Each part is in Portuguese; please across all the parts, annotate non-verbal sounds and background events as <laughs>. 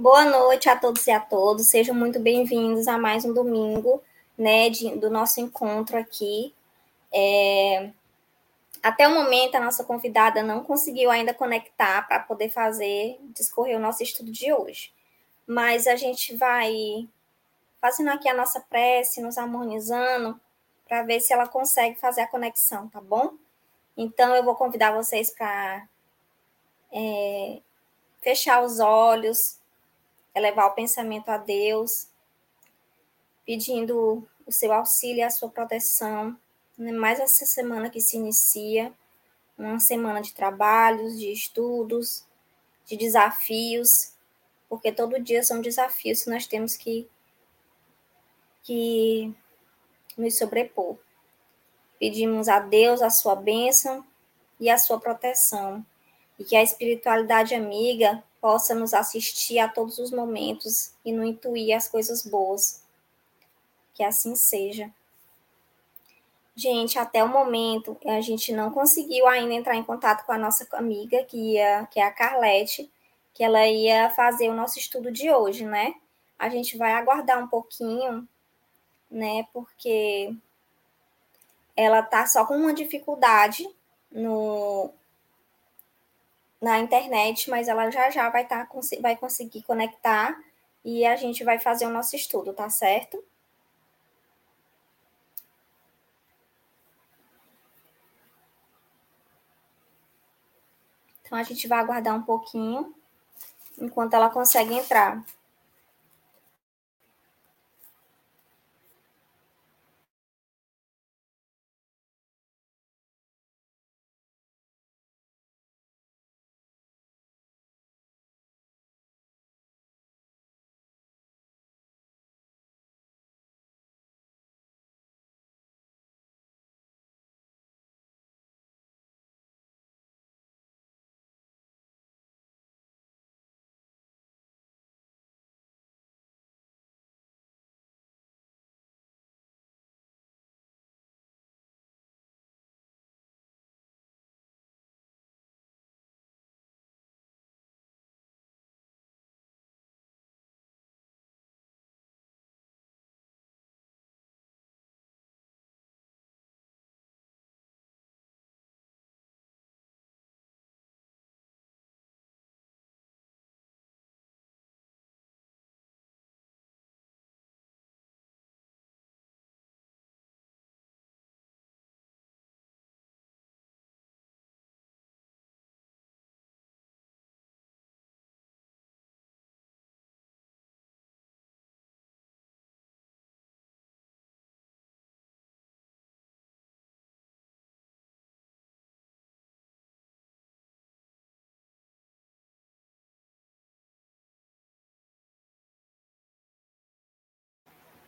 Boa noite a todos e a todas. Sejam muito bem-vindos a mais um domingo, né, de, do nosso encontro aqui. É... Até o momento, a nossa convidada não conseguiu ainda conectar para poder fazer, discorrer o nosso estudo de hoje. Mas a gente vai fazendo aqui a nossa prece, nos harmonizando, para ver se ela consegue fazer a conexão, tá bom? Então, eu vou convidar vocês para é, fechar os olhos, elevar o pensamento a Deus, pedindo o seu auxílio e a sua proteção. Né? Mais essa semana que se inicia, uma semana de trabalhos, de estudos, de desafios, porque todo dia são desafios que nós temos que, que nos sobrepor. Pedimos a Deus a sua bênção e a sua proteção, e que a espiritualidade amiga possa nos assistir a todos os momentos e nos intuir as coisas boas. Que assim seja. Gente, até o momento a gente não conseguiu ainda entrar em contato com a nossa amiga, que, ia, que é a Carlete, que ela ia fazer o nosso estudo de hoje, né? A gente vai aguardar um pouquinho, né? Porque ela tá só com uma dificuldade no, na internet, mas ela já já vai, tá, vai conseguir conectar e a gente vai fazer o nosso estudo, tá certo? Então a gente vai aguardar um pouquinho enquanto ela consegue entrar.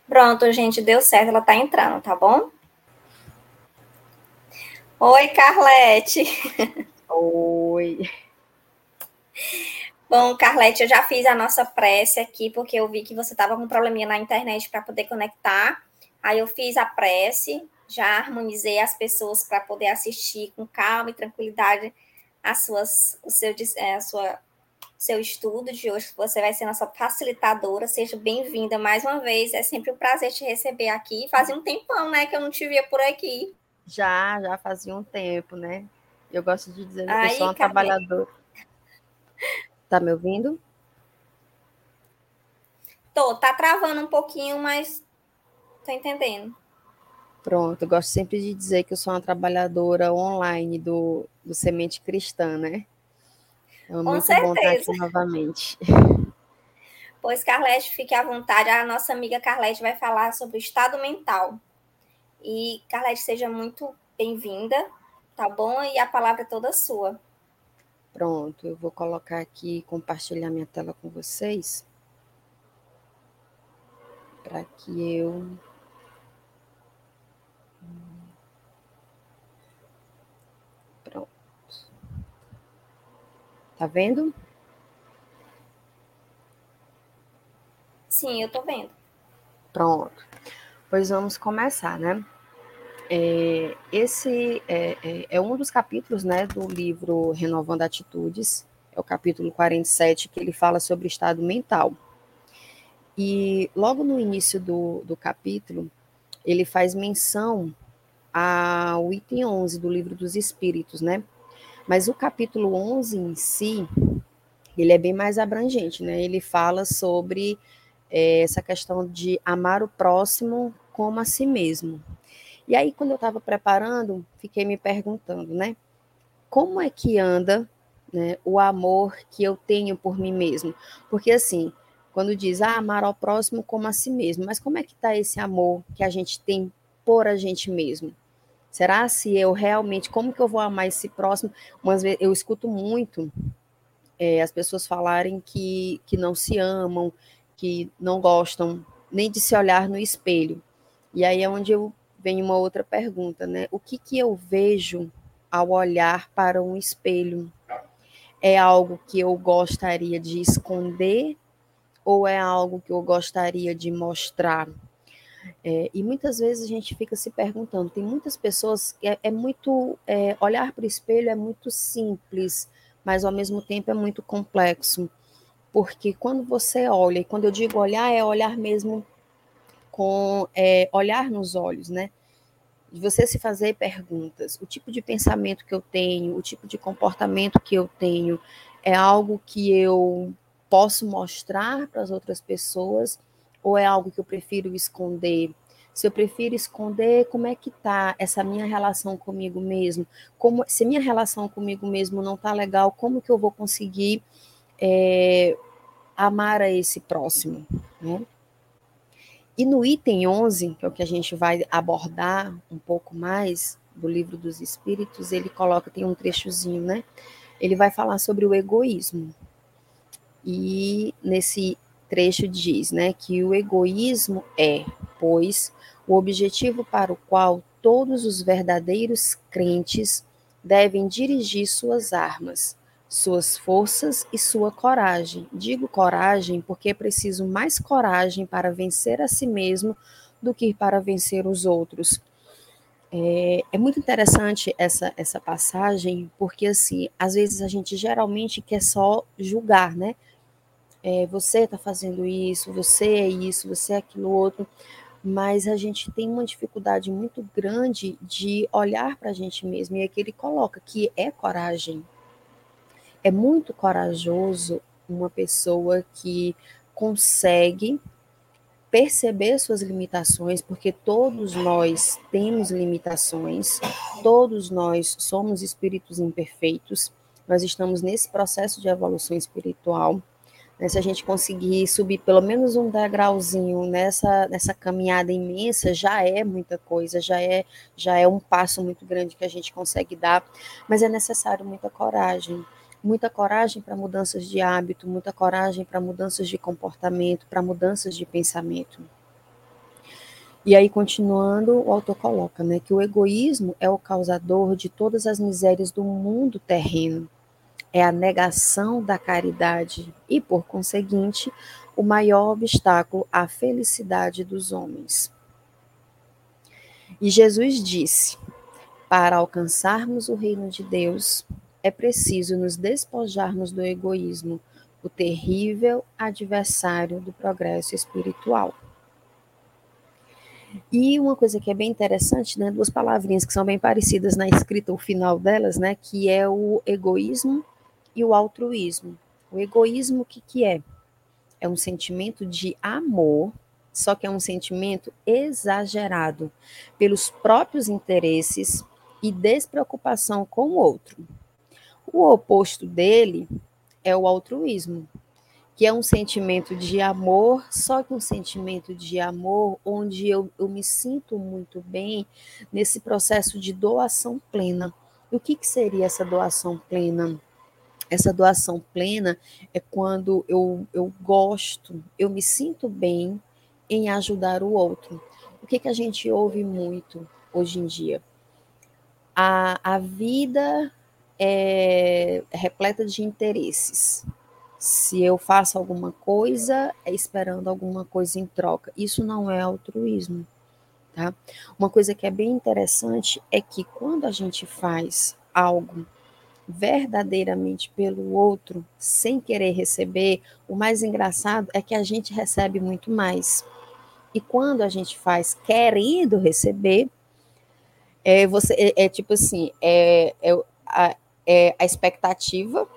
Pronto, gente, deu certo, ela tá entrando, tá bom? Oi, Carlete. Oi. Bom, Carlete, eu já fiz a nossa prece aqui, porque eu vi que você estava com um probleminha na internet para poder conectar. Aí eu fiz a prece, já harmonizei as pessoas para poder assistir com calma e tranquilidade as suas, o seu, é, a sua seu estudo de hoje, você vai ser nossa facilitadora. Seja bem-vinda mais uma vez. É sempre um prazer te receber aqui. Fazia um tempão, né, que eu não te via por aqui. Já, já fazia um tempo, né? Eu gosto de dizer que eu sou uma cadê? trabalhadora. Tá me ouvindo? Tô, tá travando um pouquinho, mas tô entendendo. Pronto, eu gosto sempre de dizer que eu sou uma trabalhadora online do, do Semente Cristã, né? É Com muito certeza. bom estar aqui novamente. Pois, Carlete, fique à vontade. A nossa amiga Carlete vai falar sobre o estado mental. E, Carlete, seja muito bem-vinda, tá bom? E a palavra é toda sua. Pronto, eu vou colocar aqui, compartilhar minha tela com vocês. Para que eu Tá vendo? Sim, eu tô vendo. Pronto. Pois vamos começar, né? É, esse é, é, é, um dos capítulos né, do livro Renovando Atitudes, é o capítulo 47, que ele fala sobre estado mental. E logo no início do, do capítulo, ele faz menção ao item 11 do livro dos Espíritos, né? Mas o capítulo 11 em si, ele é bem mais abrangente, né? Ele fala sobre é, essa questão de amar o próximo como a si mesmo. E aí, quando eu estava preparando, fiquei me perguntando, né? Como é que anda né, o amor que eu tenho por mim mesmo? Porque, assim, quando diz ah, amar ao próximo como a si mesmo, mas como é que está esse amor que a gente tem por a gente mesmo? Será se eu realmente, como que eu vou amar esse próximo? Umas vezes eu escuto muito é, as pessoas falarem que, que não se amam, que não gostam nem de se olhar no espelho. E aí é onde eu venho uma outra pergunta, né? O que que eu vejo ao olhar para um espelho? É algo que eu gostaria de esconder ou é algo que eu gostaria de mostrar? É, e muitas vezes a gente fica se perguntando, tem muitas pessoas que é, é muito, é, olhar para o espelho é muito simples, mas ao mesmo tempo é muito complexo, porque quando você olha, e quando eu digo olhar, é olhar mesmo com, é, olhar nos olhos, né? De você se fazer perguntas, o tipo de pensamento que eu tenho, o tipo de comportamento que eu tenho, é algo que eu posso mostrar para as outras pessoas, ou é algo que eu prefiro esconder? Se eu prefiro esconder, como é que tá essa minha relação comigo mesmo? Como se minha relação comigo mesmo não tá legal, como que eu vou conseguir é, amar a esse próximo, né? E no item 11, que é o que a gente vai abordar um pouco mais do livro dos Espíritos, ele coloca, tem um trechozinho, né? Ele vai falar sobre o egoísmo. E nesse trecho diz, né, que o egoísmo é, pois, o objetivo para o qual todos os verdadeiros crentes devem dirigir suas armas, suas forças e sua coragem. Digo coragem porque é preciso mais coragem para vencer a si mesmo do que para vencer os outros. É, é, muito interessante essa, essa passagem, porque assim, às vezes a gente geralmente quer só julgar, né? É, você está fazendo isso, você é isso, você é aquilo outro, mas a gente tem uma dificuldade muito grande de olhar para a gente mesmo, e aqui ele coloca que é coragem. É muito corajoso uma pessoa que consegue perceber suas limitações, porque todos nós temos limitações, todos nós somos espíritos imperfeitos, nós estamos nesse processo de evolução espiritual né, se a gente conseguir subir pelo menos um degrauzinho nessa, nessa caminhada imensa, já é muita coisa, já é, já é um passo muito grande que a gente consegue dar, mas é necessário muita coragem. Muita coragem para mudanças de hábito, muita coragem para mudanças de comportamento, para mudanças de pensamento. E aí, continuando, o autor coloca né, que o egoísmo é o causador de todas as misérias do mundo terreno é a negação da caridade e, por conseguinte, o maior obstáculo à felicidade dos homens. E Jesus disse: para alcançarmos o reino de Deus, é preciso nos despojarmos do egoísmo, o terrível adversário do progresso espiritual. E uma coisa que é bem interessante, né, duas palavrinhas que são bem parecidas na escrita, o final delas, né, que é o egoísmo e o altruísmo. O egoísmo, o que, que é? É um sentimento de amor, só que é um sentimento exagerado pelos próprios interesses e despreocupação com o outro. O oposto dele é o altruísmo, que é um sentimento de amor, só que um sentimento de amor onde eu, eu me sinto muito bem nesse processo de doação plena. E o que, que seria essa doação plena? Essa doação plena é quando eu, eu gosto, eu me sinto bem em ajudar o outro. O que, que a gente ouve muito hoje em dia? A, a vida é repleta de interesses. Se eu faço alguma coisa, é esperando alguma coisa em troca. Isso não é altruísmo. Tá? Uma coisa que é bem interessante é que quando a gente faz algo verdadeiramente pelo outro, sem querer receber, o mais engraçado é que a gente recebe muito mais. E quando a gente faz querendo receber, é, você, é, é tipo assim, é, é, a, é a expectativa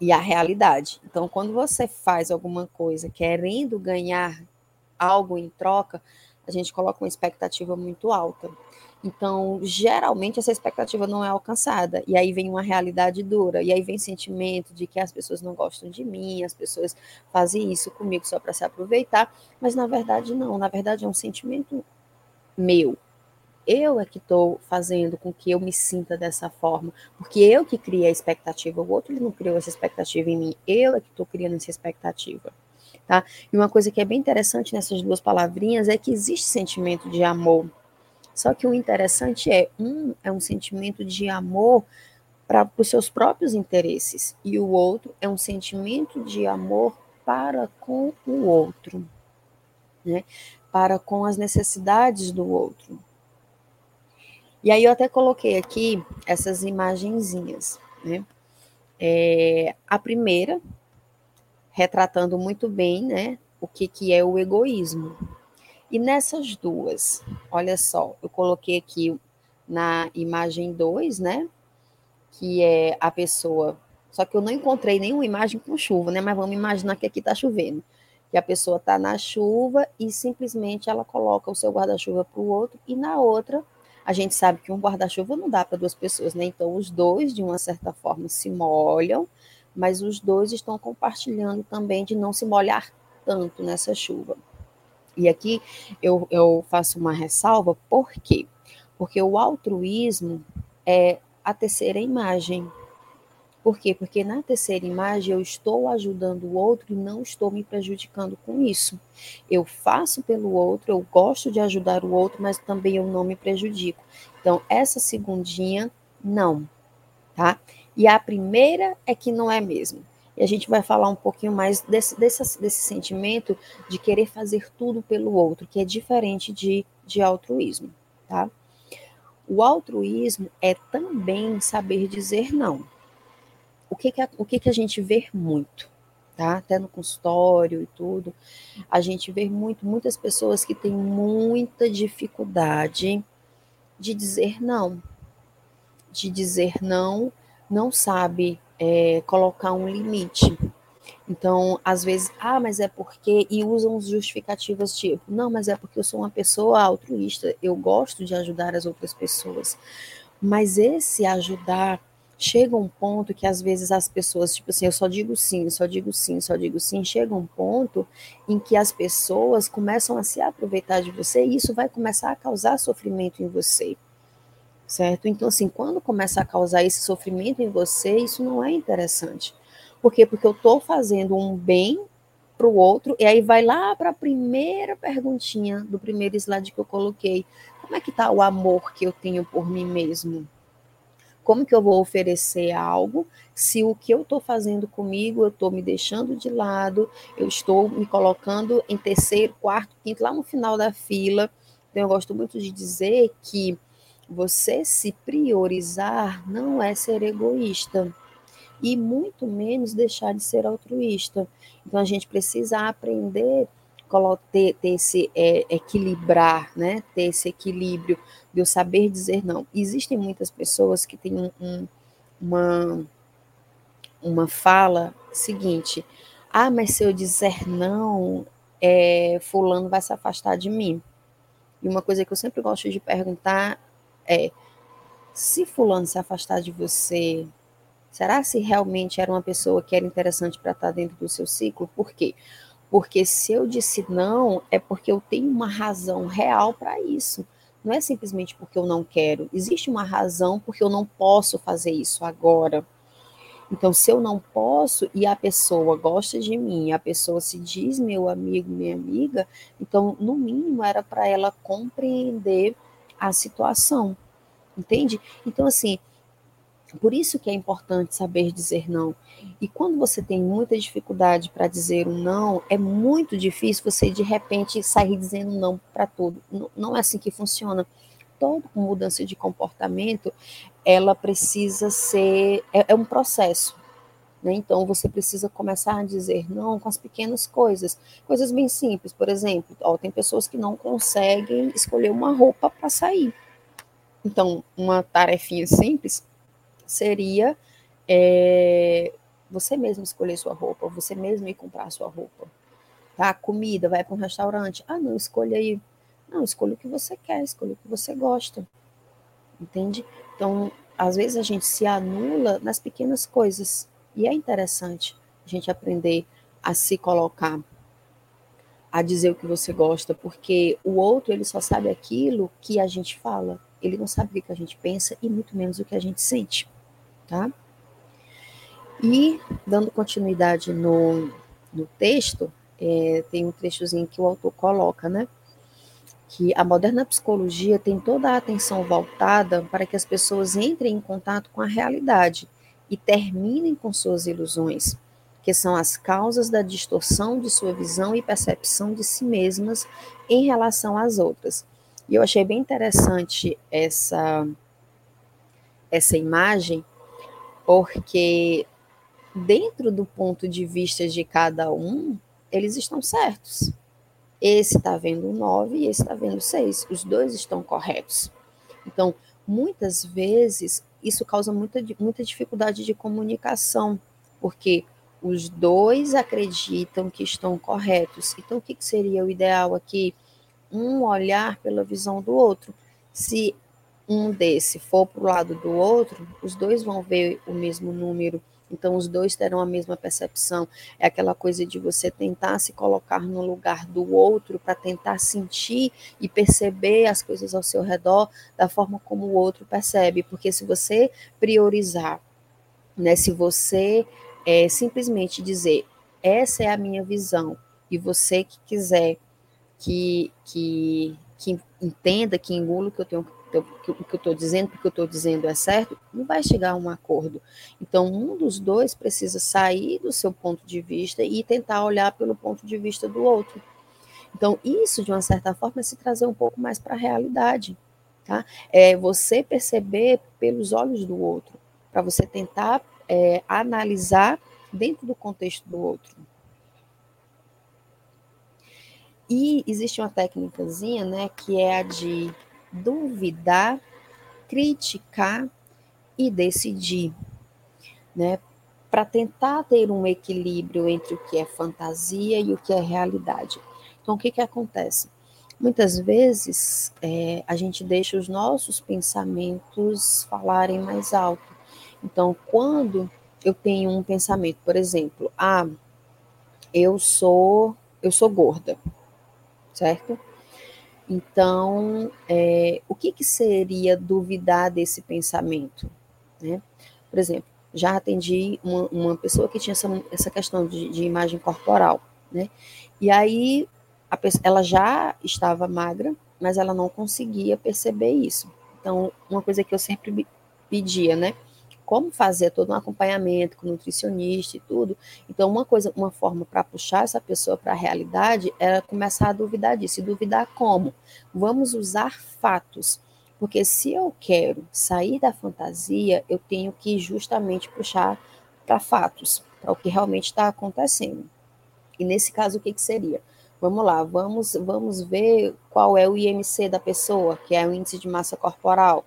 e a realidade. Então, quando você faz alguma coisa querendo ganhar algo em troca, a gente coloca uma expectativa muito alta. Então, geralmente, essa expectativa não é alcançada. E aí vem uma realidade dura. E aí vem sentimento de que as pessoas não gostam de mim, as pessoas fazem isso comigo só para se aproveitar. Mas, na verdade, não. Na verdade, é um sentimento meu. Eu é que estou fazendo com que eu me sinta dessa forma. Porque eu que criei a expectativa. O outro não criou essa expectativa em mim. Eu é que estou criando essa expectativa. Tá? E uma coisa que é bem interessante nessas duas palavrinhas é que existe sentimento de amor só que o interessante é, um é um sentimento de amor para os seus próprios interesses, e o outro é um sentimento de amor para com o outro, né? para com as necessidades do outro. E aí eu até coloquei aqui essas imagenzinhas, né? É, a primeira, retratando muito bem, né, o que, que é o egoísmo, e nessas duas, olha só, eu coloquei aqui na imagem 2, né? Que é a pessoa. Só que eu não encontrei nenhuma imagem com chuva, né? Mas vamos imaginar que aqui está chovendo. Que a pessoa está na chuva e simplesmente ela coloca o seu guarda-chuva para o outro, e na outra, a gente sabe que um guarda-chuva não dá para duas pessoas, né? Então, os dois, de uma certa forma, se molham, mas os dois estão compartilhando também de não se molhar tanto nessa chuva. E aqui eu, eu faço uma ressalva, por quê? Porque o altruísmo é a terceira imagem. Por quê? Porque na terceira imagem eu estou ajudando o outro e não estou me prejudicando com isso. Eu faço pelo outro, eu gosto de ajudar o outro, mas também eu não me prejudico. Então, essa segundinha, não, tá? E a primeira é que não é mesmo. E a gente vai falar um pouquinho mais desse, desse, desse sentimento de querer fazer tudo pelo outro, que é diferente de, de altruísmo, tá? O altruísmo é também saber dizer não. O que, que, a, o que, que a gente vê muito, tá? Até no consultório e tudo, a gente vê muito, muitas pessoas que têm muita dificuldade de dizer não. De dizer não, não sabe é, colocar um limite. Então, às vezes, ah, mas é porque, e usam justificativas tipo, não, mas é porque eu sou uma pessoa altruísta, eu gosto de ajudar as outras pessoas. Mas esse ajudar chega um ponto que às vezes as pessoas, tipo assim, eu só digo sim, só digo sim, só digo sim, chega um ponto em que as pessoas começam a se aproveitar de você e isso vai começar a causar sofrimento em você certo? Então, assim, quando começa a causar esse sofrimento em você, isso não é interessante. Por quê? Porque eu estou fazendo um bem para o outro, e aí vai lá para a primeira perguntinha do primeiro slide que eu coloquei. Como é que está o amor que eu tenho por mim mesmo? Como que eu vou oferecer algo se o que eu estou fazendo comigo, eu estou me deixando de lado, eu estou me colocando em terceiro, quarto, quinto, lá no final da fila. Então, eu gosto muito de dizer que você se priorizar não é ser egoísta e muito menos deixar de ser altruísta. Então a gente precisa aprender ter, ter esse é, equilibrar, né? Ter esse equilíbrio de eu saber dizer não. Existem muitas pessoas que têm um, um, uma uma fala seguinte: ah, mas se eu dizer não, é, fulano vai se afastar de mim. E uma coisa que eu sempre gosto de perguntar é: se fulano se afastar de você, será se realmente era uma pessoa que era interessante para estar dentro do seu ciclo? Por quê? Porque se eu disse não, é porque eu tenho uma razão real para isso. Não é simplesmente porque eu não quero. Existe uma razão porque eu não posso fazer isso agora. Então, se eu não posso e a pessoa gosta de mim, a pessoa se diz meu amigo, minha amiga, então, no mínimo, era para ela compreender a situação, entende? Então, assim, por isso que é importante saber dizer não. E quando você tem muita dificuldade para dizer um não, é muito difícil você de repente sair dizendo não para tudo. Não, é assim que funciona. toda mudança de comportamento, ela precisa ser, é, é um processo, né? Então, você precisa começar a dizer não com as pequenas coisas, coisas bem simples. Por exemplo, ó, tem pessoas que não conseguem escolher uma roupa para sair. Então, uma tarefinha simples seria é, você mesmo escolher sua roupa, você mesmo ir comprar sua roupa. Tá? Comida, vai para um restaurante. Ah, não, escolha aí. Não, escolha o que você quer, escolha o que você gosta. Entende? Então, às vezes a gente se anula nas pequenas coisas. E é interessante a gente aprender a se colocar, a dizer o que você gosta, porque o outro ele só sabe aquilo que a gente fala, ele não sabe o que a gente pensa e muito menos o que a gente sente, tá? E dando continuidade no, no texto, é, tem um trechozinho que o autor coloca, né? Que a moderna psicologia tem toda a atenção voltada para que as pessoas entrem em contato com a realidade e terminem com suas ilusões, que são as causas da distorção de sua visão e percepção de si mesmas em relação às outras. E eu achei bem interessante essa essa imagem, porque dentro do ponto de vista de cada um, eles estão certos. Esse está vendo 9 e esse está vendo 6. Os dois estão corretos. Então, muitas vezes, isso causa muita, muita dificuldade de comunicação, porque os dois acreditam que estão corretos. Então, o que seria o ideal aqui? Um olhar pela visão do outro. Se um desse for para o lado do outro, os dois vão ver o mesmo número então, os dois terão a mesma percepção. É aquela coisa de você tentar se colocar no lugar do outro para tentar sentir e perceber as coisas ao seu redor da forma como o outro percebe. Porque se você priorizar, né, se você é, simplesmente dizer essa é a minha visão e você que quiser que, que, que entenda, que engula o que eu tenho o que eu estou dizendo, porque eu estou dizendo é certo, não vai chegar a um acordo. Então, um dos dois precisa sair do seu ponto de vista e tentar olhar pelo ponto de vista do outro. Então, isso, de uma certa forma, é se trazer um pouco mais para a realidade. Tá? É você perceber pelos olhos do outro, para você tentar é, analisar dentro do contexto do outro. E existe uma técnicazinha, né, que é a de duvidar, criticar e decidir, né? Para tentar ter um equilíbrio entre o que é fantasia e o que é realidade. Então, o que, que acontece? Muitas vezes é, a gente deixa os nossos pensamentos falarem mais alto. Então, quando eu tenho um pensamento, por exemplo, ah, eu sou eu sou gorda, certo? Então, é, o que, que, seria duvidar desse pensamento? Né? Por exemplo, já atendi uma, uma pessoa que tinha essa, essa questão de, de, imagem corporal, né? E aí a, ela já estava magra, mas ela não conseguia perceber isso. Então, uma coisa que eu sempre pedia, né? Como fazer todo um acompanhamento com nutricionista e tudo. Então, uma coisa, uma forma para puxar essa pessoa para a realidade era começar a duvidar disso. E duvidar como? Vamos usar fatos. Porque se eu quero sair da fantasia, eu tenho que justamente puxar para fatos, para o que realmente está acontecendo. E nesse caso, o que, que seria? Vamos lá, vamos, vamos ver qual é o IMC da pessoa, que é o índice de massa corporal.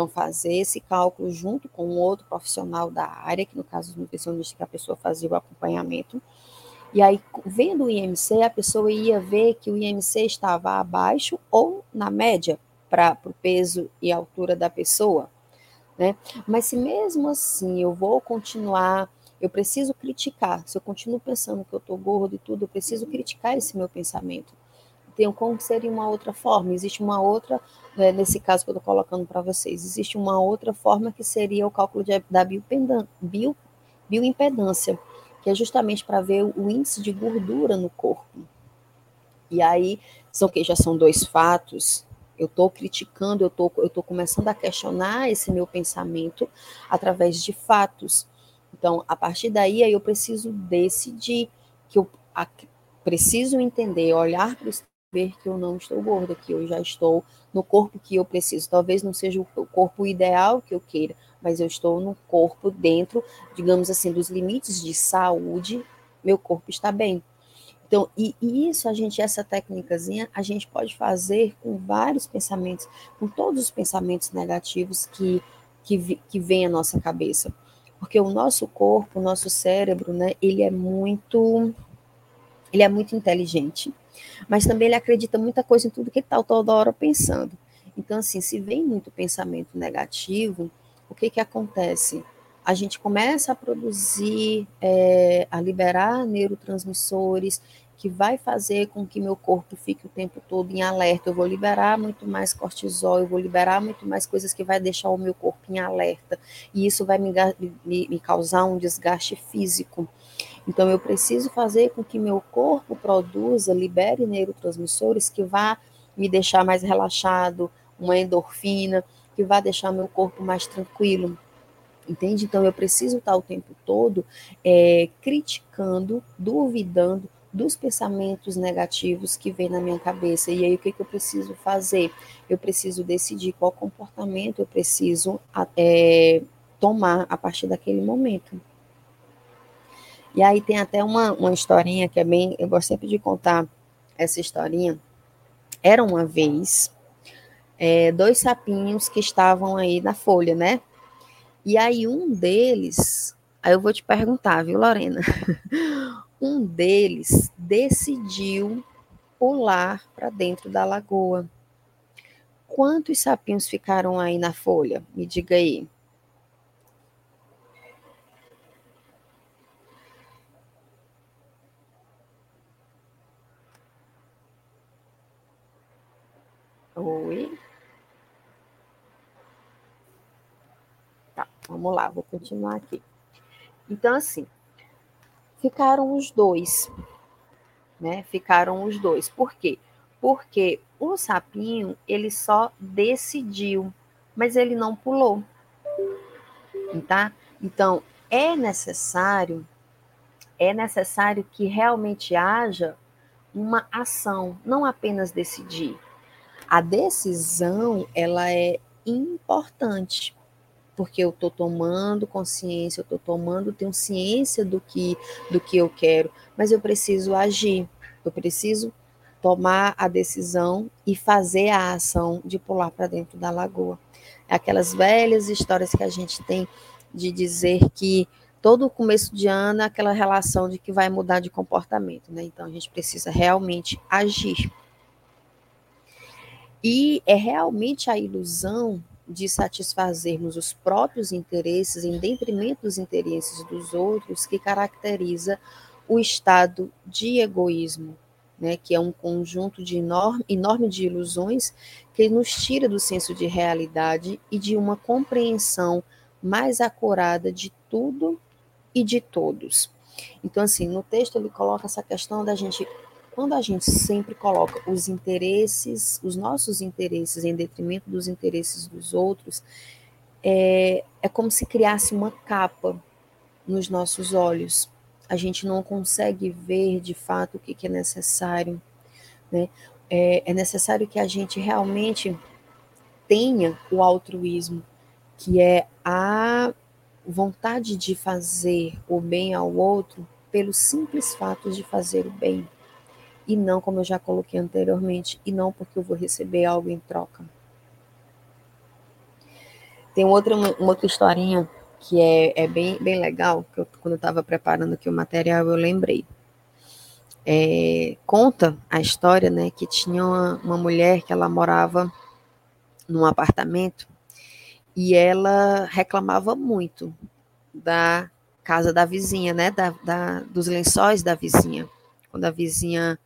Então, fazer esse cálculo junto com outro profissional da área, que no caso do nutricionista, que a pessoa fazia o acompanhamento. E aí, vendo o IMC, a pessoa ia ver que o IMC estava abaixo ou na média para o peso e altura da pessoa. Né? Mas se mesmo assim eu vou continuar, eu preciso criticar, se eu continuo pensando que eu estou gordo e tudo, eu preciso criticar esse meu pensamento tem como seria uma outra forma. Existe uma outra, né, nesse caso que eu estou colocando para vocês, existe uma outra forma que seria o cálculo de, da bio, bioimpedância, que é justamente para ver o índice de gordura no corpo. E aí, são que já são dois fatos. Eu estou criticando, eu estou eu tô começando a questionar esse meu pensamento através de fatos. Então, a partir daí, aí eu preciso decidir que eu a, preciso entender, olhar para o ver que eu não estou gorda, que eu já estou no corpo que eu preciso. Talvez não seja o corpo ideal que eu queira, mas eu estou no corpo dentro, digamos assim, dos limites de saúde, meu corpo está bem. Então, e, e, isso a gente, essa técnicazinha, a gente pode fazer com vários pensamentos, com todos os pensamentos negativos que, que, que vem à nossa cabeça. Porque o nosso corpo, o nosso cérebro, né, ele é muito, ele é muito inteligente, mas também ele acredita muita coisa em tudo que está toda hora pensando. Então, assim, se vem muito pensamento negativo, o que que acontece? A gente começa a produzir, é, a liberar neurotransmissores que vai fazer com que meu corpo fique o tempo todo em alerta. Eu vou liberar muito mais cortisol, eu vou liberar muito mais coisas que vai deixar o meu corpo em alerta. E isso vai me, me, me causar um desgaste físico. Então, eu preciso fazer com que meu corpo produza, libere neurotransmissores que vá me deixar mais relaxado, uma endorfina, que vai deixar meu corpo mais tranquilo. Entende? Então, eu preciso estar o tempo todo é, criticando, duvidando, dos pensamentos negativos que vem na minha cabeça. E aí, o que, que eu preciso fazer? Eu preciso decidir qual comportamento eu preciso é, tomar a partir daquele momento. E aí tem até uma, uma historinha que é bem. Eu gosto sempre de contar essa historinha. Era uma vez é, dois sapinhos que estavam aí na folha, né? E aí um deles. Aí eu vou te perguntar, viu, Lorena? <laughs> um deles decidiu pular para dentro da lagoa. Quantos sapinhos ficaram aí na folha? Me diga aí. Oi. Tá, vamos lá, vou continuar aqui. Então, assim, ficaram os dois, né? Ficaram os dois. Por quê? Porque o sapinho, ele só decidiu, mas ele não pulou. Tá? Então, é necessário é necessário que realmente haja uma ação, não apenas decidir. A decisão, ela é importante, porque eu estou tomando consciência, eu estou tomando, tenho ciência do que, do que eu quero, mas eu preciso agir, eu preciso tomar a decisão e fazer a ação de pular para dentro da lagoa. Aquelas velhas histórias que a gente tem de dizer que todo começo de ano é aquela relação de que vai mudar de comportamento, né? Então a gente precisa realmente agir. E é realmente a ilusão de satisfazermos os próprios interesses em detrimento dos interesses dos outros que caracteriza o estado de egoísmo, né, que é um conjunto de enorme, enorme de ilusões que nos tira do senso de realidade e de uma compreensão mais acurada de tudo e de todos. Então, assim, no texto ele coloca essa questão da gente quando a gente sempre coloca os interesses, os nossos interesses em detrimento dos interesses dos outros, é, é como se criasse uma capa nos nossos olhos. A gente não consegue ver de fato o que, que é necessário. Né? É, é necessário que a gente realmente tenha o altruísmo, que é a vontade de fazer o bem ao outro pelo simples fato de fazer o bem e não como eu já coloquei anteriormente, e não porque eu vou receber algo em troca. Tem outra, uma, outra historinha que é, é bem, bem legal, que eu, quando eu estava preparando aqui o material, eu lembrei. É, conta a história, né, que tinha uma, uma mulher que ela morava num apartamento e ela reclamava muito da casa da vizinha, né, da, da, dos lençóis da vizinha. Quando a vizinha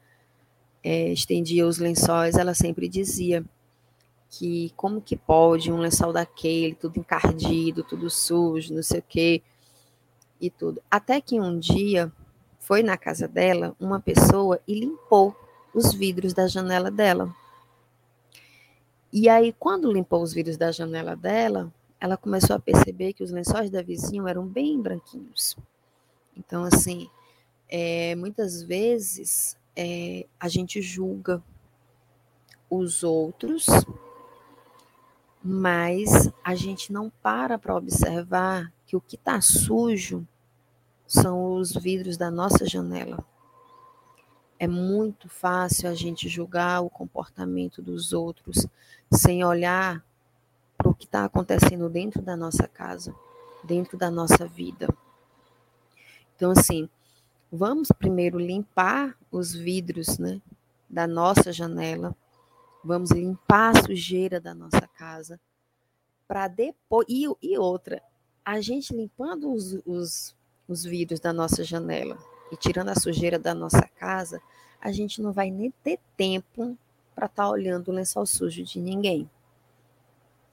é, estendia os lençóis, ela sempre dizia que como que pode um lençol daquele, tudo encardido, tudo sujo, não sei o quê, e tudo. Até que um dia foi na casa dela uma pessoa e limpou os vidros da janela dela. E aí, quando limpou os vidros da janela dela, ela começou a perceber que os lençóis da vizinha eram bem branquinhos. Então, assim, é, muitas vezes é, a gente julga, os outros, mas a gente não para para observar que o que está sujo são os vidros da nossa janela. É muito fácil a gente julgar o comportamento dos outros sem olhar para o que está acontecendo dentro da nossa casa, dentro da nossa vida. Então, assim, vamos primeiro limpar os vidros né, da nossa janela, vamos limpar a sujeira da nossa casa, para depois. E, e, outra, a gente limpando os, os, os vidros da nossa janela e tirando a sujeira da nossa casa, a gente não vai nem ter tempo para estar tá olhando o lençol sujo de ninguém.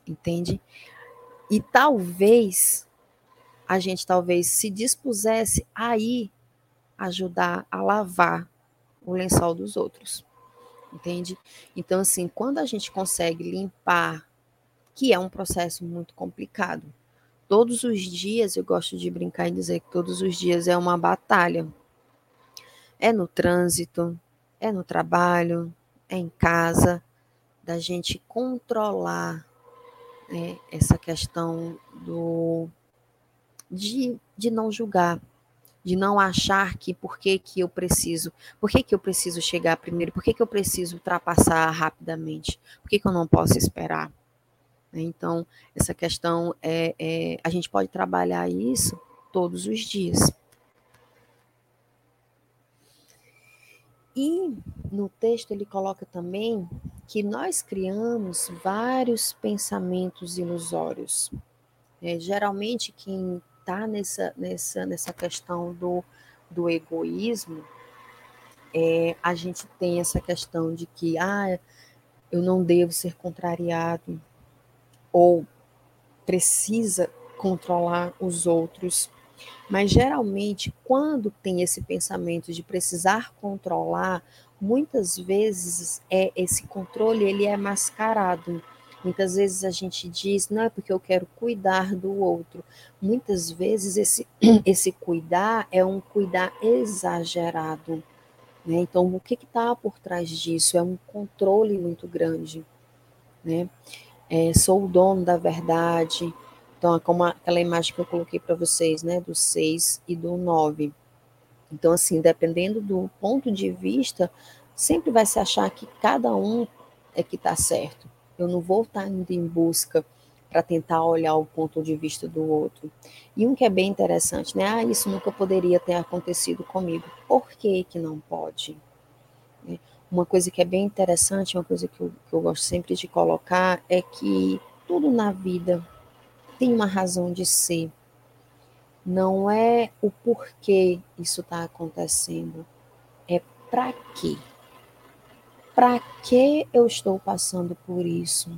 Entende? E talvez a gente talvez se dispusesse a ir ajudar a lavar o lençol dos outros. Entende? Então, assim, quando a gente consegue limpar, que é um processo muito complicado, todos os dias, eu gosto de brincar e dizer que todos os dias é uma batalha. É no trânsito, é no trabalho, é em casa, da gente controlar né, essa questão do de, de não julgar, de não achar que por que, que eu preciso, por que, que eu preciso chegar primeiro, por que, que eu preciso ultrapassar rapidamente, por que, que eu não posso esperar. Né? Então, essa questão é, é, a gente pode trabalhar isso todos os dias. E no texto ele coloca também que nós criamos vários pensamentos ilusórios. É, geralmente, quem está nessa, nessa, nessa questão do, do egoísmo, é, a gente tem essa questão de que ah, eu não devo ser contrariado, ou precisa controlar os outros. Mas geralmente, quando tem esse pensamento de precisar controlar, muitas vezes é esse controle ele é mascarado. Muitas vezes a gente diz, não é porque eu quero cuidar do outro. Muitas vezes esse, <clears throat> esse cuidar é um cuidar exagerado. Né? Então, o que está por trás disso? É um controle muito grande. Né? É, sou o dono da verdade. Então, é como aquela imagem que eu coloquei para vocês, né? Do 6 e do 9. Então, assim, dependendo do ponto de vista, sempre vai se achar que cada um é que está certo. Eu não vou estar indo em busca para tentar olhar o ponto de vista do outro. E um que é bem interessante, né? Ah, isso nunca poderia ter acontecido comigo. Por que que não pode? Né? Uma coisa que é bem interessante, uma coisa que eu, que eu gosto sempre de colocar é que tudo na vida tem uma razão de ser. Não é o porquê isso está acontecendo, é para quê. Para que eu estou passando por isso?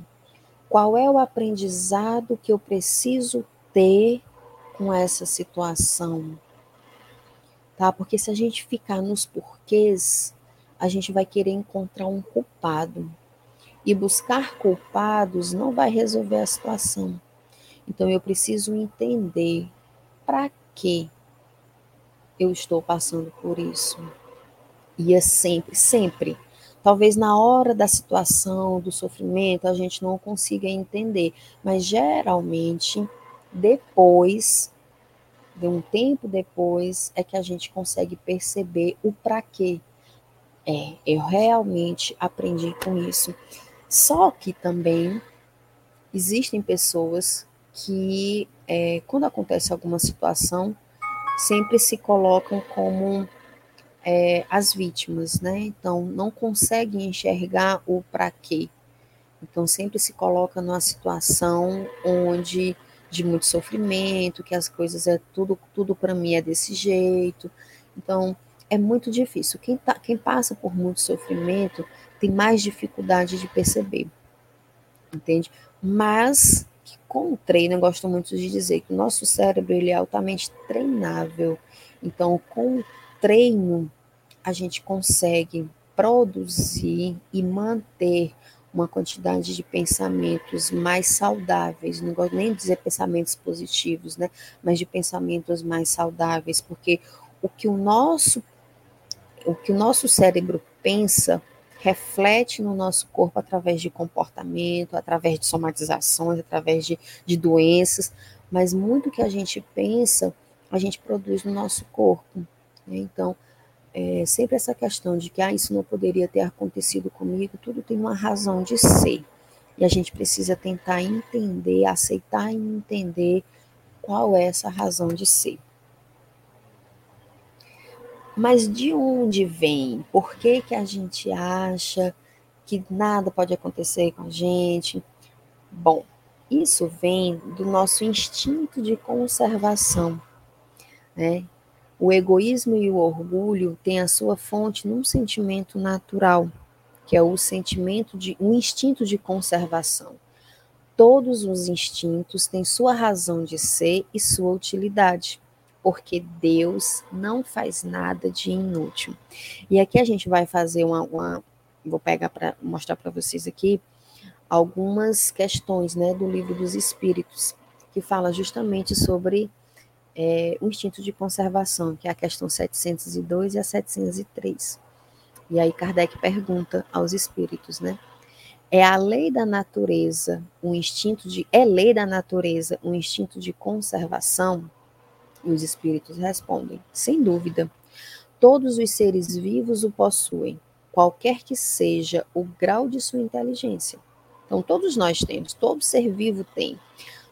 Qual é o aprendizado que eu preciso ter com essa situação? Tá? Porque se a gente ficar nos porquês, a gente vai querer encontrar um culpado. E buscar culpados não vai resolver a situação. Então eu preciso entender para que eu estou passando por isso. E é sempre, sempre Talvez na hora da situação, do sofrimento, a gente não consiga entender, mas geralmente depois, de um tempo depois, é que a gente consegue perceber o para quê. É, eu realmente aprendi com isso. Só que também existem pessoas que, é, quando acontece alguma situação, sempre se colocam como é, as vítimas, né? Então, não conseguem enxergar o para quê. Então, sempre se coloca numa situação onde de muito sofrimento, que as coisas é tudo, tudo para mim é desse jeito. Então, é muito difícil. Quem, tá, quem passa por muito sofrimento tem mais dificuldade de perceber, entende? Mas que com o treino, eu gosto muito de dizer que o nosso cérebro ele é altamente treinável. Então, com o treino, a gente consegue produzir e manter uma quantidade de pensamentos mais saudáveis, não gosto nem de dizer pensamentos positivos, né, mas de pensamentos mais saudáveis, porque o que o nosso o que o nosso cérebro pensa reflete no nosso corpo através de comportamento, através de somatizações, através de, de doenças, mas muito que a gente pensa, a gente produz no nosso corpo. Né? Então, é, sempre essa questão de que ah, isso não poderia ter acontecido comigo, tudo tem uma razão de ser. E a gente precisa tentar entender, aceitar e entender qual é essa razão de ser. Mas de onde vem? Por que, que a gente acha que nada pode acontecer com a gente? Bom, isso vem do nosso instinto de conservação. Né? O egoísmo e o orgulho têm a sua fonte num sentimento natural, que é o sentimento de um instinto de conservação. Todos os instintos têm sua razão de ser e sua utilidade, porque Deus não faz nada de inútil. E aqui a gente vai fazer uma, uma vou pegar para mostrar para vocês aqui algumas questões, né, do livro dos Espíritos, que fala justamente sobre é, o instinto de conservação, que é a questão 702 e a 703. E aí Kardec pergunta aos espíritos, né? É a lei da natureza, um instinto de é lei da natureza, um instinto de conservação? E os espíritos respondem: sem dúvida. Todos os seres vivos o possuem, qualquer que seja o grau de sua inteligência. Então, todos nós temos, todo ser vivo tem.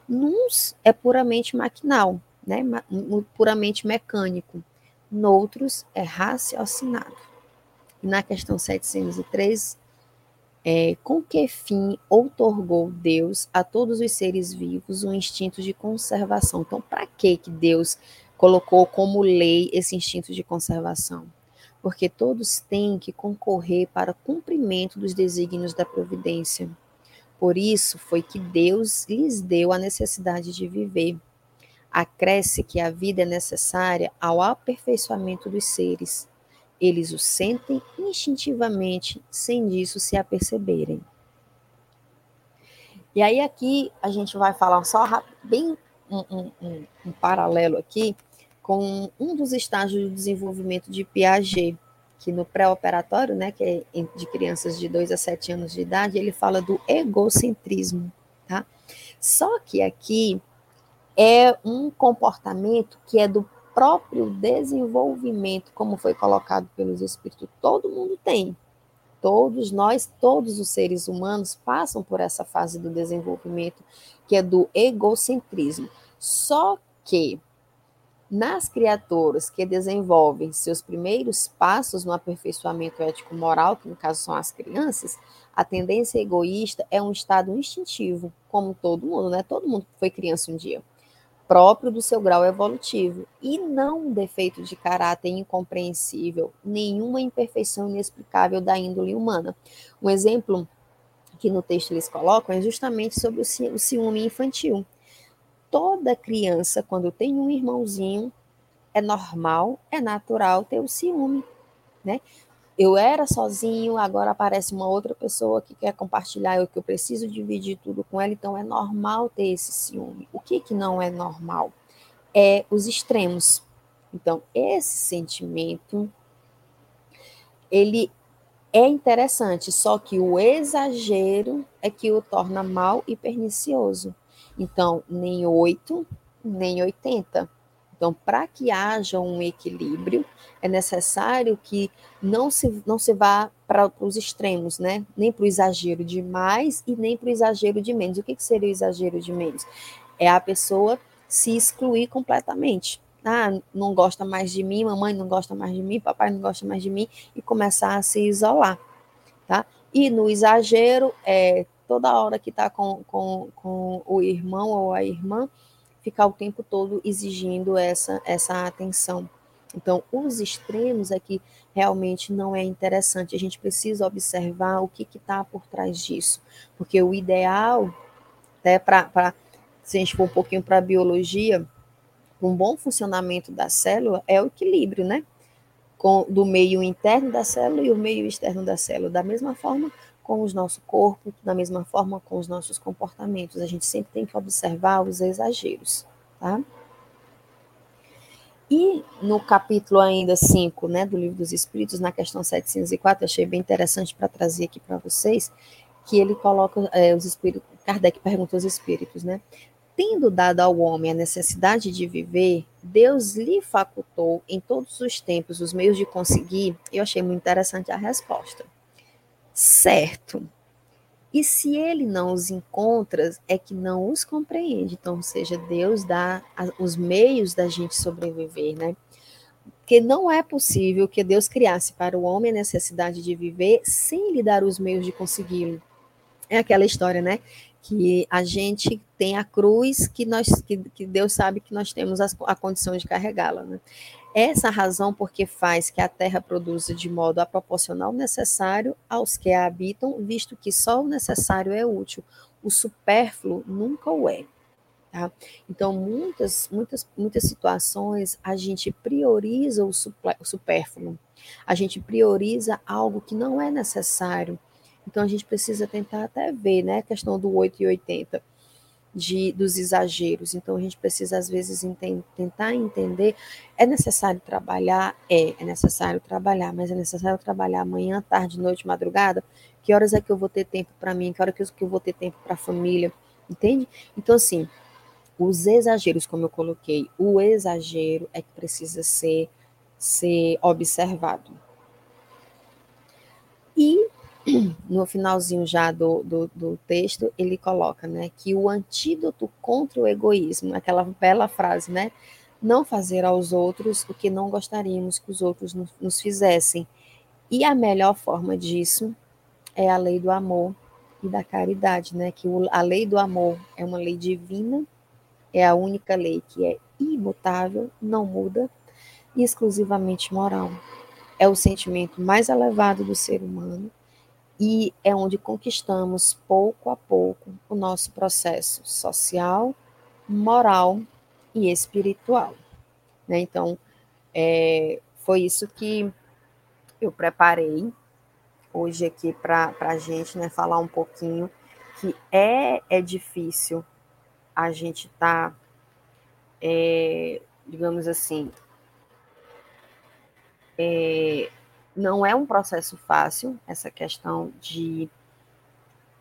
Uns é puramente maquinal, né, puramente mecânico. Noutros é raciocinado. Na questão 703, é, com que fim outorgou Deus a todos os seres vivos um instinto de conservação? Então, para que que Deus colocou como lei esse instinto de conservação? Porque todos têm que concorrer para o cumprimento dos desígnios da providência. Por isso foi que Deus lhes deu a necessidade de viver Acresce que a vida é necessária ao aperfeiçoamento dos seres. Eles o sentem instintivamente, sem disso se aperceberem. E aí aqui a gente vai falar só bem um, um, um, um paralelo aqui com um dos estágios do desenvolvimento de Piaget, que no pré-operatório, né, que é de crianças de 2 a 7 anos de idade, ele fala do egocentrismo, tá? Só que aqui é um comportamento que é do próprio desenvolvimento, como foi colocado pelos espíritos. Todo mundo tem. Todos nós, todos os seres humanos passam por essa fase do desenvolvimento, que é do egocentrismo. Só que nas criaturas que desenvolvem seus primeiros passos no aperfeiçoamento ético-moral, que no caso são as crianças, a tendência egoísta é um estado instintivo, como todo mundo, né? Todo mundo foi criança um dia próprio do seu grau evolutivo e não um defeito de caráter incompreensível, nenhuma imperfeição inexplicável da índole humana. Um exemplo que no texto eles colocam é justamente sobre o ciúme infantil. Toda criança, quando tem um irmãozinho, é normal, é natural ter o ciúme, né? Eu era sozinho, agora aparece uma outra pessoa que quer compartilhar, eu que eu preciso dividir tudo com ela, então é normal ter esse ciúme. O que que não é normal? É os extremos. Então, esse sentimento ele é interessante, só que o exagero é que o torna mal e pernicioso. Então, nem 8, nem 80 então, para que haja um equilíbrio, é necessário que não se, não se vá para os extremos, né? Nem para o exagero de mais e nem para o exagero de menos. O que, que seria o exagero de menos? É a pessoa se excluir completamente. Ah, não gosta mais de mim, mamãe não gosta mais de mim, papai não gosta mais de mim, e começar a se isolar, tá? E no exagero, é toda hora que está com, com, com o irmão ou a irmã, ficar o tempo todo exigindo essa, essa atenção. Então, os extremos aqui realmente não é interessante. A gente precisa observar o que está por trás disso. Porque o ideal, até para se a gente for um pouquinho para a biologia, um bom funcionamento da célula é o equilíbrio, né? Com, do meio interno da célula e o meio externo da célula. Da mesma forma, com o nosso corpo, da mesma forma com os nossos comportamentos. A gente sempre tem que observar os exageros, tá? E no capítulo ainda 5, né, do Livro dos Espíritos, na questão 704, achei bem interessante para trazer aqui para vocês, que ele coloca é, os espíritos, Kardec pergunta aos espíritos, né? Tendo dado ao homem a necessidade de viver, Deus lhe facultou em todos os tempos os meios de conseguir. Eu achei muito interessante a resposta. Certo. E se ele não os encontra, é que não os compreende. Então, ou seja, Deus dá os meios da gente sobreviver, né? Porque não é possível que Deus criasse para o homem a necessidade de viver sem lhe dar os meios de consegui-lo. É aquela história, né? Que a gente tem a cruz que nós que, que Deus sabe que nós temos a, a condição de carregá-la, né? Essa razão porque faz que a terra produza de modo a proporcionar o necessário aos que a habitam, visto que só o necessário é útil, o supérfluo nunca o é. Tá? Então, muitas, muitas, muitas situações a gente prioriza o, supérfluo, a gente prioriza algo que não é necessário. Então, a gente precisa tentar até ver, né, a questão do 8 e 80 de, dos exageros. Então, a gente precisa, às vezes, enten tentar entender. É necessário trabalhar? É, é necessário trabalhar, mas é necessário trabalhar amanhã, tarde, noite, madrugada? Que horas é que eu vou ter tempo para mim? Que horas eu, que eu vou ter tempo para a família? Entende? Então, assim, os exageros, como eu coloquei, o exagero é que precisa ser, ser observado. E no finalzinho já do, do, do, texto, ele coloca né, que o antídoto contra o egoísmo, aquela bela frase, né? Não fazer aos outros o que não gostaríamos que os outros nos, nos fizessem. E a melhor forma disso é a lei do amor e da caridade, né? Que o, a lei do amor é uma lei divina, é a única lei que é imutável, não muda, e exclusivamente moral. É o sentimento mais elevado do ser humano e é onde conquistamos pouco a pouco o nosso processo social, moral e espiritual. Né? Então, é, foi isso que eu preparei hoje aqui para a gente né, falar um pouquinho que é, é difícil a gente estar, tá, é, digamos assim, é, não é um processo fácil, essa questão de,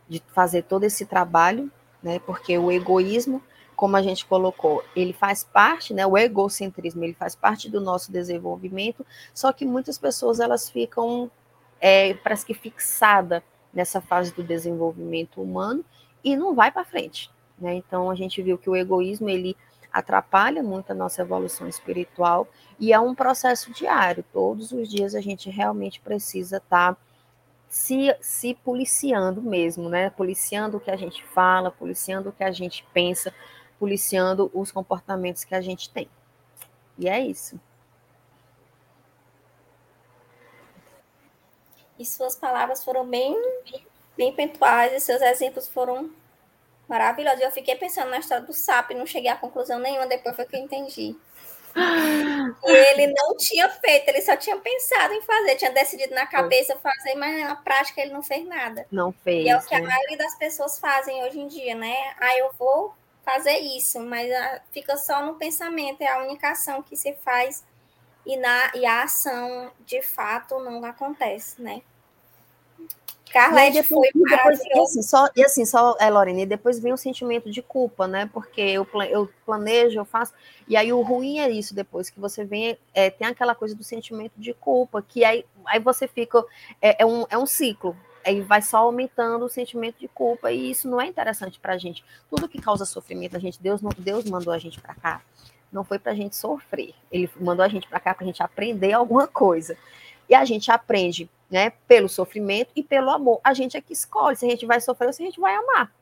de fazer todo esse trabalho, né? Porque o egoísmo, como a gente colocou, ele faz parte, né? O egocentrismo, ele faz parte do nosso desenvolvimento, só que muitas pessoas elas ficam, é, parece que fixada nessa fase do desenvolvimento humano e não vai para frente, né? Então a gente viu que o egoísmo ele atrapalha muito a nossa evolução espiritual e é um processo diário. Todos os dias a gente realmente precisa estar tá se, se policiando mesmo, né? Policiando o que a gente fala, policiando o que a gente pensa, policiando os comportamentos que a gente tem. E é isso. E suas palavras foram bem, bem pontuais, e seus exemplos foram maravilhosa. Eu fiquei pensando na história do sapo e não cheguei a conclusão nenhuma, depois foi que eu entendi. E <gasps> ele não tinha feito, ele só tinha pensado em fazer, tinha decidido na cabeça fazer, mas na prática ele não fez nada. Não fez. E é o que né? a maioria das pessoas fazem hoje em dia, né? Ah, eu vou fazer isso, mas ah, fica só no pensamento, é a única ação que se faz e, na, e a ação de fato não acontece, né? Carla, e depois, foi depois, e assim, só, e assim, só, é, Lorena, e depois vem o sentimento de culpa, né? Porque eu, eu planejo, eu faço, e aí o ruim é isso, depois que você vem, é, tem aquela coisa do sentimento de culpa, que aí, aí você fica, é, é um, é um ciclo, aí vai só aumentando o sentimento de culpa, e isso não é interessante pra gente. Tudo que causa sofrimento, a gente, Deus, Deus mandou a gente para cá, não foi pra gente sofrer, ele mandou a gente para cá pra gente aprender alguma coisa. E a gente aprende né, pelo sofrimento e pelo amor. A gente é que escolhe se a gente vai sofrer ou se a gente vai amar.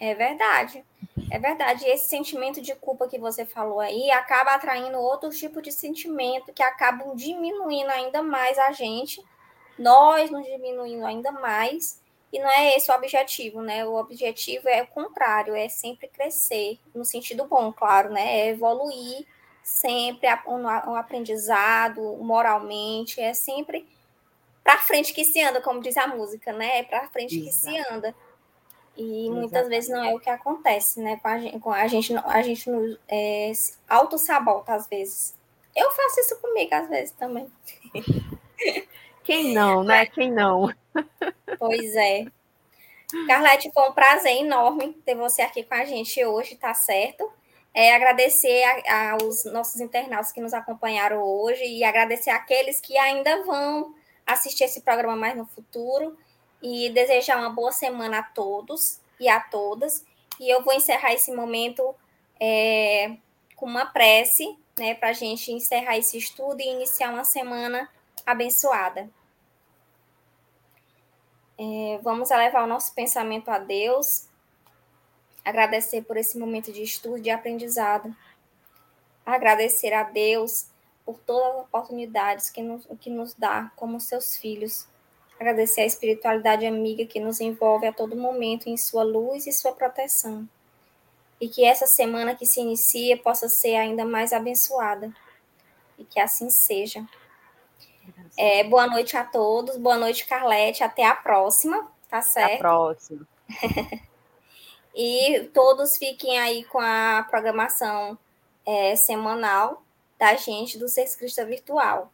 É verdade. É verdade. Esse sentimento de culpa que você falou aí acaba atraindo outros tipos de sentimento que acabam diminuindo ainda mais a gente, nós nos diminuindo ainda mais. E não é esse o objetivo, né? O objetivo é o contrário, é sempre crescer, no sentido bom, claro, né? É evoluir sempre um aprendizado moralmente, é sempre para frente que se anda, como diz a música, né? É para frente Exato. que se anda. E muitas vezes não é o que acontece, né? Com a gente, com a gente, a gente é, auto-sabota às vezes. Eu faço isso comigo às vezes também. <laughs> Quem não, né? Quem não? <laughs> Pois é. Carlete, foi um prazer enorme ter você aqui com a gente hoje, tá certo? É, agradecer aos nossos internautas que nos acompanharam hoje e agradecer aqueles que ainda vão assistir esse programa mais no futuro e desejar uma boa semana a todos e a todas. E eu vou encerrar esse momento é, com uma prece, né, para a gente encerrar esse estudo e iniciar uma semana abençoada. É, vamos elevar o nosso pensamento a Deus, agradecer por esse momento de estudo e aprendizado, agradecer a Deus por todas as oportunidades que nos, que nos dá como seus filhos Agradecer a espiritualidade amiga que nos envolve a todo momento em sua luz e sua proteção. E que essa semana que se inicia possa ser ainda mais abençoada. E que assim seja. É, boa noite a todos. Boa noite, Carlete. Até a próxima. Tá certo? Até a próxima. <laughs> e todos fiquem aí com a programação é, semanal da gente do Ser Cristo Virtual.